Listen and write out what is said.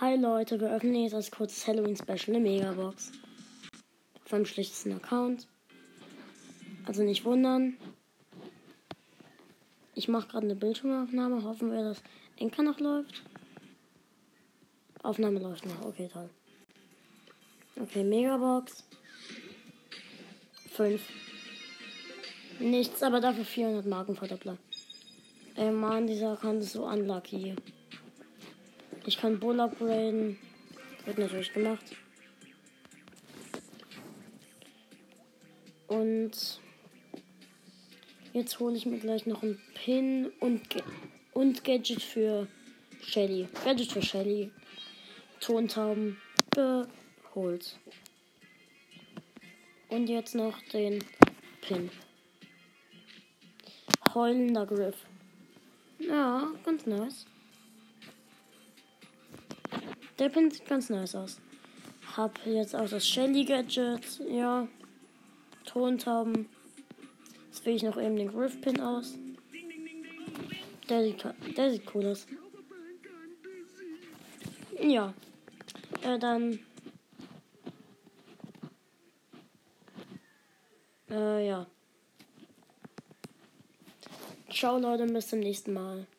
Hi Leute, wir öffnen jetzt als kurzes Halloween-Special eine Megabox. Einem schlechtesten Account. Also nicht wundern. Ich mache gerade eine Bildschirmaufnahme. Hoffen wir, dass Enka noch läuft. Aufnahme läuft noch. Okay, toll. Okay, Megabox. 5. Nichts, aber dafür 400 Marken Verdoppler. Ey Mann, dieser Account ist so unlucky. Ich kann Bull upgraden. Wird natürlich gemacht. Und jetzt hole ich mir gleich noch einen Pin und, Ga und Gadget für Shelly. Gadget für Shelly. Tontauben geholt. Und jetzt noch den Pin. Heulender Griff. Ja, ganz nice. Der Pin sieht ganz nice aus. Hab jetzt auch das Shelly Gadget. Ja. Tontauben. Jetzt wähle ich noch eben den Griff Pin aus. Der sieht, der sieht cool aus. Ja. Äh, dann. Äh, ja. Ciao Leute, bis zum nächsten Mal.